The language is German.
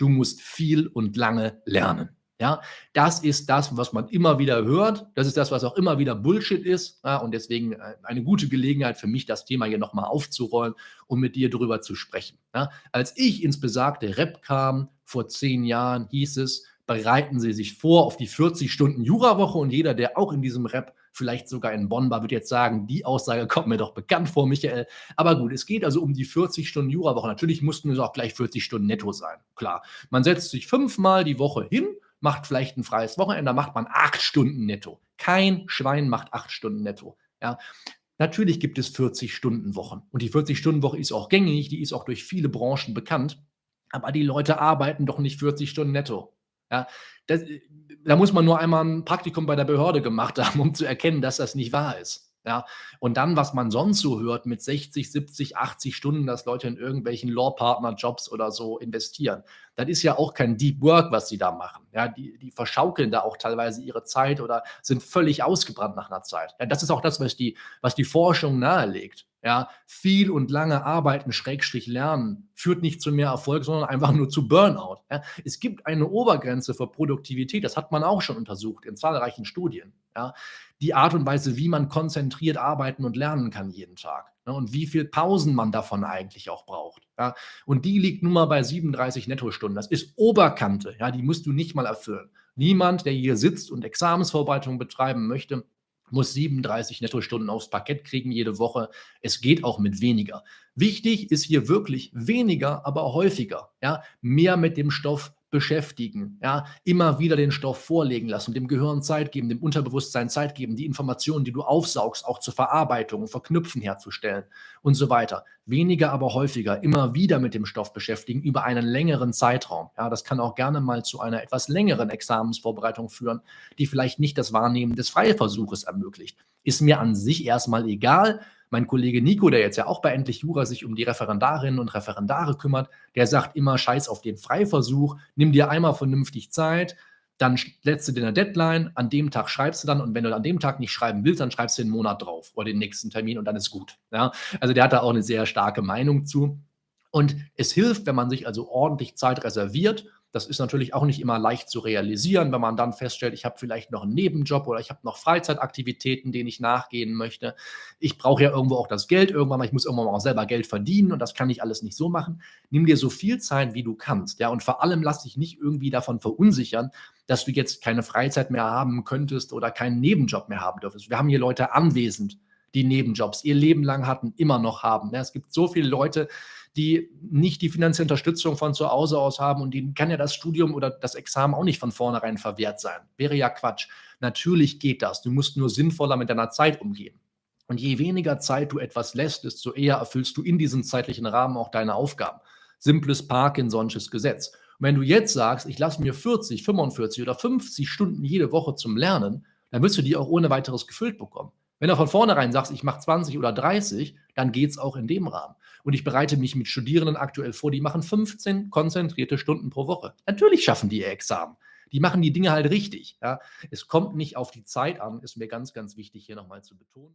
du musst viel und lange lernen. Ja, das ist das, was man immer wieder hört. Das ist das, was auch immer wieder Bullshit ist. Ja, und deswegen äh, eine gute Gelegenheit für mich, das Thema hier nochmal aufzurollen und mit dir darüber zu sprechen. Ja, als ich ins besagte Rep kam, vor zehn Jahren, hieß es, bereiten Sie sich vor auf die 40 Stunden Jurawoche und jeder, der auch in diesem Rep vielleicht sogar in Bonn war, wird jetzt sagen, die Aussage kommt mir doch bekannt vor, Michael. Aber gut, es geht also um die 40 Stunden Jurawoche. Natürlich mussten es auch gleich 40 Stunden netto sein. Klar, man setzt sich fünfmal die Woche hin macht vielleicht ein freies Wochenende, macht man acht Stunden netto. Kein Schwein macht acht Stunden netto. Ja. Natürlich gibt es 40-Stunden-Wochen. Und die 40-Stunden-Woche ist auch gängig, die ist auch durch viele Branchen bekannt. Aber die Leute arbeiten doch nicht 40 Stunden netto. Ja, das, da muss man nur einmal ein Praktikum bei der Behörde gemacht haben, um zu erkennen, dass das nicht wahr ist. Ja, und dann, was man sonst so hört mit 60, 70, 80 Stunden, dass Leute in irgendwelchen Law-Partner-Jobs oder so investieren, das ist ja auch kein Deep Work, was sie da machen. Ja, die, die verschaukeln da auch teilweise ihre Zeit oder sind völlig ausgebrannt nach einer Zeit. Ja, das ist auch das, was die, was die Forschung nahelegt. Ja, viel und lange arbeiten, Schrägstrich lernen, führt nicht zu mehr Erfolg, sondern einfach nur zu Burnout. Ja, es gibt eine Obergrenze für Produktivität, das hat man auch schon untersucht in zahlreichen Studien. Ja, die Art und Weise, wie man konzentriert arbeiten und lernen kann jeden Tag. Ne, und wie viel Pausen man davon eigentlich auch braucht. Ja, und die liegt nun mal bei 37 Nettostunden. Das ist Oberkante. Ja, die musst du nicht mal erfüllen. Niemand, der hier sitzt und Examensvorbereitung betreiben möchte, muss 37 Nettostunden aufs Parkett kriegen jede Woche. Es geht auch mit weniger. Wichtig ist hier wirklich weniger, aber häufiger. Ja, mehr mit dem Stoff beschäftigen, ja, immer wieder den Stoff vorlegen lassen, dem Gehirn Zeit geben, dem Unterbewusstsein Zeit geben, die Informationen, die du aufsaugst, auch zur Verarbeitung, Verknüpfen herzustellen und so weiter. Weniger, aber häufiger, immer wieder mit dem Stoff beschäftigen über einen längeren Zeitraum. Ja, das kann auch gerne mal zu einer etwas längeren Examensvorbereitung führen, die vielleicht nicht das Wahrnehmen des Freiversuches ermöglicht. Ist mir an sich erstmal egal, mein Kollege Nico, der jetzt ja auch bei Endlich Jura sich um die Referendarinnen und Referendare kümmert, der sagt immer, scheiß auf den Freiversuch, nimm dir einmal vernünftig Zeit, dann setzt du dir eine Deadline, an dem Tag schreibst du dann und wenn du an dem Tag nicht schreiben willst, dann schreibst du den Monat drauf oder den nächsten Termin und dann ist gut. Ja? Also der hat da auch eine sehr starke Meinung zu. Und es hilft, wenn man sich also ordentlich Zeit reserviert das ist natürlich auch nicht immer leicht zu realisieren, wenn man dann feststellt, ich habe vielleicht noch einen Nebenjob oder ich habe noch Freizeitaktivitäten, denen ich nachgehen möchte. Ich brauche ja irgendwo auch das Geld irgendwann mal, ich muss irgendwann mal auch selber Geld verdienen und das kann ich alles nicht so machen. Nimm dir so viel Zeit, wie du kannst. Ja, und vor allem lass dich nicht irgendwie davon verunsichern, dass du jetzt keine Freizeit mehr haben könntest oder keinen Nebenjob mehr haben dürftest. Wir haben hier Leute anwesend, die Nebenjobs ihr Leben lang hatten, immer noch haben. Ja, es gibt so viele Leute, die nicht die finanzielle Unterstützung von zu Hause aus haben und denen kann ja das Studium oder das Examen auch nicht von vornherein verwehrt sein. Wäre ja Quatsch. Natürlich geht das. Du musst nur sinnvoller mit deiner Zeit umgehen. Und je weniger Zeit du etwas lässt, desto eher erfüllst du in diesem zeitlichen Rahmen auch deine Aufgaben. Simples Parkinson'sches Gesetz. Und wenn du jetzt sagst, ich lasse mir 40, 45 oder 50 Stunden jede Woche zum Lernen, dann wirst du die auch ohne weiteres gefüllt bekommen. Wenn du von vornherein sagst, ich mache 20 oder 30, dann geht es auch in dem Rahmen. Und ich bereite mich mit Studierenden aktuell vor, die machen 15 konzentrierte Stunden pro Woche. Natürlich schaffen die ihr Examen. Die machen die Dinge halt richtig. Ja. Es kommt nicht auf die Zeit an, ist mir ganz, ganz wichtig hier nochmal zu betonen.